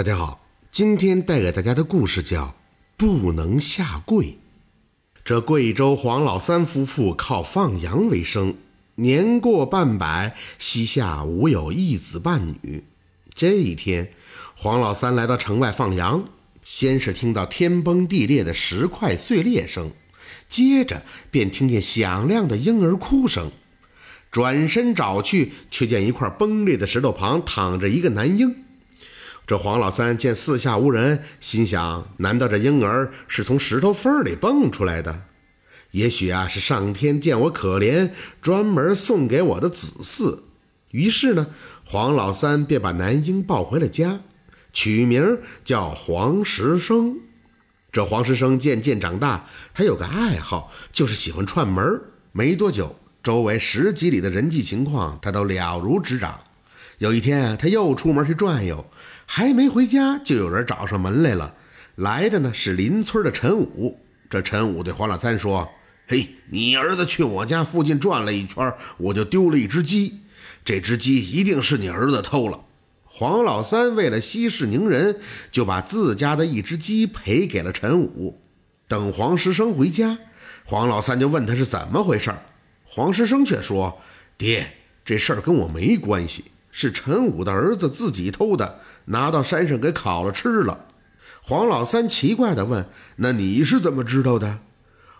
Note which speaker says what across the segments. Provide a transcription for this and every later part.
Speaker 1: 大家好，今天带给大家的故事叫《不能下跪》。这贵州黄老三夫妇靠放羊为生，年过半百，膝下无有一子半女。这一天，黄老三来到城外放羊，先是听到天崩地裂的石块碎裂声，接着便听见响亮的婴儿哭声。转身找去，却见一块崩裂的石头旁躺着一个男婴。这黄老三见四下无人，心想：难道这婴儿是从石头缝里蹦出来的？也许啊，是上天见我可怜，专门送给我的子嗣。于是呢，黄老三便把男婴抱回了家，取名叫黄石生。这黄石生渐渐长大，他有个爱好，就是喜欢串门。没多久，周围十几里的人际情况他都了如指掌。有一天，他又出门去转悠。还没回家，就有人找上门来了。来的呢是邻村的陈武。这陈武对黄老三说：“嘿，你儿子去我家附近转了一圈，我就丢了一只鸡。这只鸡一定是你儿子偷了。”黄老三为了息事宁人，就把自家的一只鸡赔给了陈武。等黄石生回家，黄老三就问他是怎么回事。黄石生却说：“爹，这事儿跟我没关系。”是陈武的儿子自己偷的，拿到山上给烤了吃了。黄老三奇怪地问：“那你是怎么知道的？”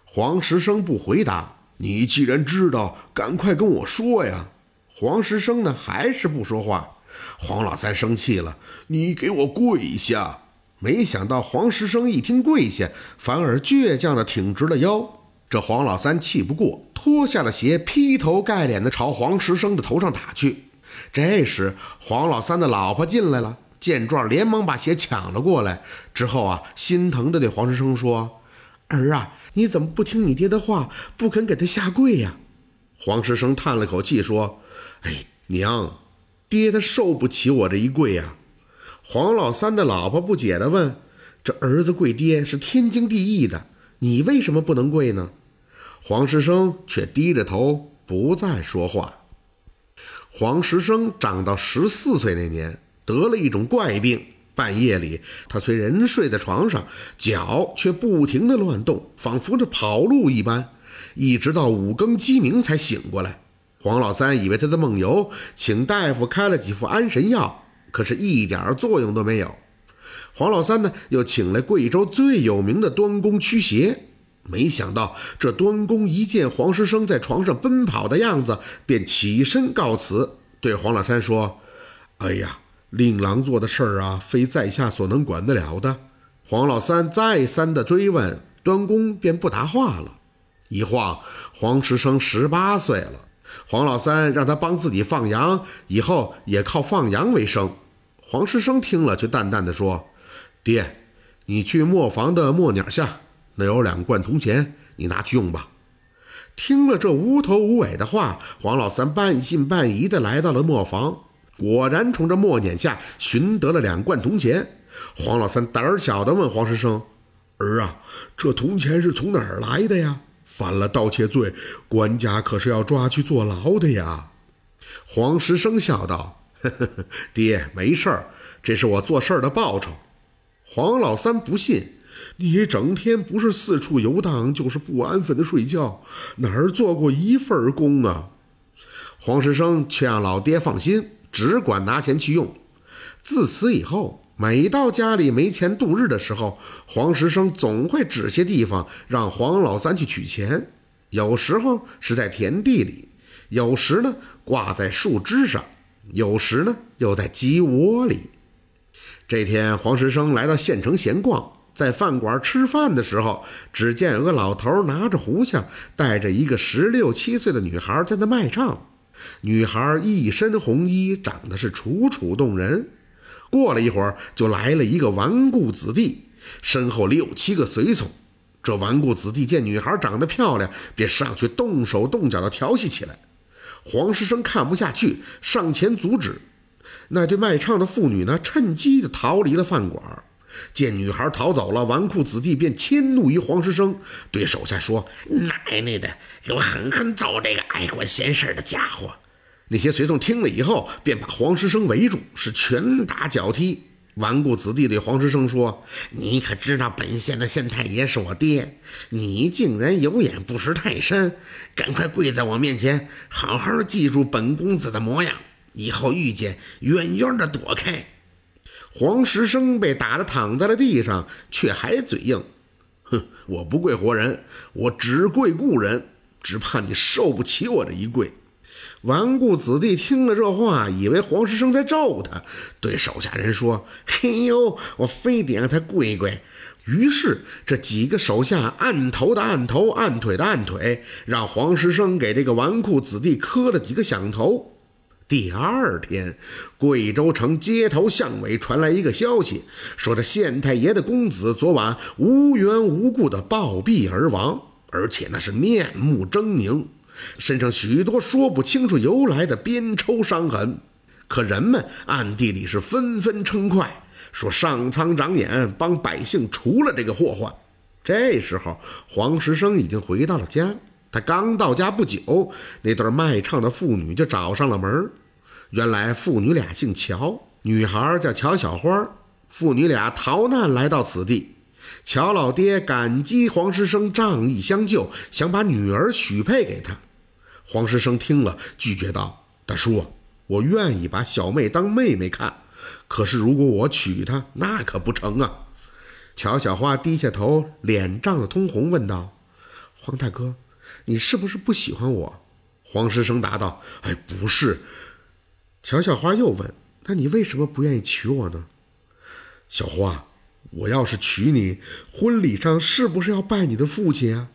Speaker 1: 黄石生不回答。你既然知道，赶快跟我说呀！黄石生呢，还是不说话。黄老三生气了：“你给我跪下！”没想到黄石生一听跪下，反而倔强地挺直了腰。这黄老三气不过，脱下了鞋，劈头盖脸地朝黄石生的头上打去。这时，黄老三的老婆进来了，见状连忙把鞋抢了过来。之后啊，心疼的对黄石生说：“儿啊，你怎么不听你爹的话，不肯给他下跪呀？”黄石生叹了口气说：“哎，娘，爹他受不起我这一跪呀。”黄老三的老婆不解地问：“这儿子跪爹是天经地义的，你为什么不能跪呢？”黄石生却低着头不再说话。黄石生长到十四岁那年，得了一种怪病。半夜里，他虽人睡在床上，脚却不停地乱动，仿佛着跑路一般。一直到五更鸡鸣才醒过来。黄老三以为他在梦游，请大夫开了几副安神药，可是一点作用都没有。黄老三呢，又请来贵州最有名的端公驱邪。没想到，这端公一见黄石生在床上奔跑的样子，便起身告辞，对黄老三说：“哎呀，令郎做的事儿啊，非在下所能管得了的。”黄老三再三的追问，端公便不答话了。一晃，黄石生十八岁了。黄老三让他帮自己放羊，以后也靠放羊为生。黄石生听了，却淡淡的说：“爹，你去磨坊的磨碾下。”那有两罐铜钱，你拿去用吧。听了这无头无尾的话，黄老三半信半疑地来到了磨坊，果然从这磨碾下寻得了两罐铜钱。黄老三胆儿小的问黄石生：“儿啊，这铜钱是从哪儿来的呀？犯了盗窃罪，官家可是要抓去坐牢的呀。”黄石生笑道：“ 呵呵，爹没事儿，这是我做事儿的报酬。”黄老三不信。你整天不是四处游荡，就是不安分的睡觉，哪儿做过一份工啊？黄石生却让老爹放心，只管拿钱去用。自此以后，每到家里没钱度日的时候，黄石生总会指些地方让黄老三去取钱。有时候是在田地里，有时呢挂在树枝上，有时呢又在鸡窝里。这天，黄石生来到县城闲逛。在饭馆吃饭的时候，只见有个老头拿着胡香，带着一个十六七岁的女孩在那卖唱。女孩一身红衣，长得是楚楚动人。过了一会儿，就来了一个纨绔子弟，身后六七个随从。这纨绔子弟见女孩长得漂亮，便上去动手动脚的调戏起来。黄师生看不下去，上前阻止。那对卖唱的妇女呢，趁机的逃离了饭馆。见女孩逃走了，纨绔子弟便迁怒于黄石生，对手下说：“奶奶的，给我狠狠揍这个爱管闲事的家伙！”那些随从听了以后，便把黄石生围住，是拳打脚踢。顽固子弟对黄石生说：“你可知道本县的县太爷是我爹？你竟然有眼不识泰山！赶快跪在我面前，好好记住本公子的模样，以后遇见远远的躲开。”黄石生被打得躺在了地上，却还嘴硬：“哼，我不跪活人，我只跪故人，只怕你受不起我这一跪。”顽固子弟听了这话，以为黄石生在咒他，对手下人说：“嘿呦，我非得让他跪跪。”于是这几个手下按头的按头，按腿的按腿，让黄石生给这个纨绔子弟磕了几个响头。第二天，贵州城街头巷尾传来一个消息，说这县太爷的公子昨晚无缘无故的暴毙而亡，而且那是面目狰狞。身上许多说不清楚由来的鞭抽伤痕，可人们暗地里是纷纷称快，说上苍长眼，帮百姓除了这个祸患。这时候，黄石生已经回到了家。他刚到家不久，那对卖唱的妇女就找上了门。原来父女俩姓乔，女孩叫乔小花。父女俩逃难来到此地。乔老爹感激黄石生仗义相救，想把女儿许配给他。黄石生听了，拒绝道：“大叔，我愿意把小妹当妹妹看，可是如果我娶她，那可不成啊。”乔小花低下头，脸涨得通红，问道：“黄大哥，你是不是不喜欢我？”黄石生答道：“哎，不是。”乔小花又问：“那你为什么不愿意娶我呢？”小花，我要是娶你，婚礼上是不是要拜你的父亲啊？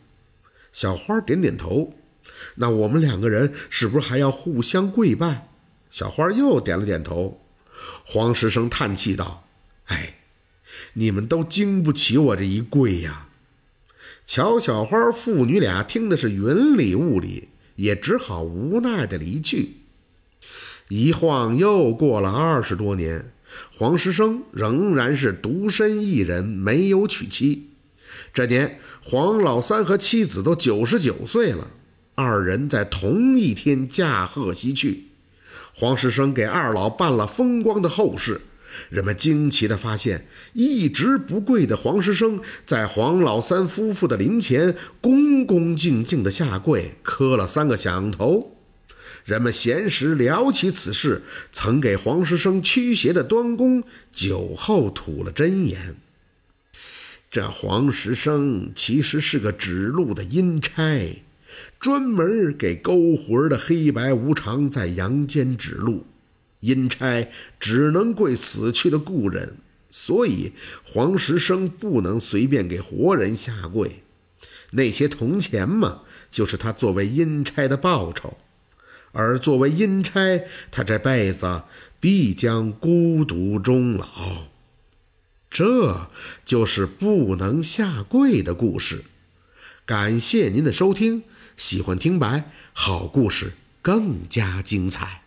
Speaker 1: 小花点点头。那我们两个人是不是还要互相跪拜？小花又点了点头。黄石生叹气道：“哎，你们都经不起我这一跪呀。”乔小花父女俩听的是云里雾里，也只好无奈的离去。一晃又过了二十多年，黄石生仍然是独身一人，没有娶妻。这年，黄老三和妻子都九十九岁了。二人在同一天驾鹤西去，黄石生给二老办了风光的后事。人们惊奇地发现，一直不跪的黄石生在黄老三夫妇的灵前恭恭敬敬地下跪，磕了三个响头。人们闲时聊起此事，曾给黄石生驱邪的端公酒后吐了真言：这黄石生其实是个指路的阴差。专门给勾魂的黑白无常在阳间指路，阴差只能跪死去的故人，所以黄石生不能随便给活人下跪。那些铜钱嘛，就是他作为阴差的报酬。而作为阴差，他这辈子必将孤独终老。这就是不能下跪的故事。感谢您的收听。喜欢听白，好故事更加精彩。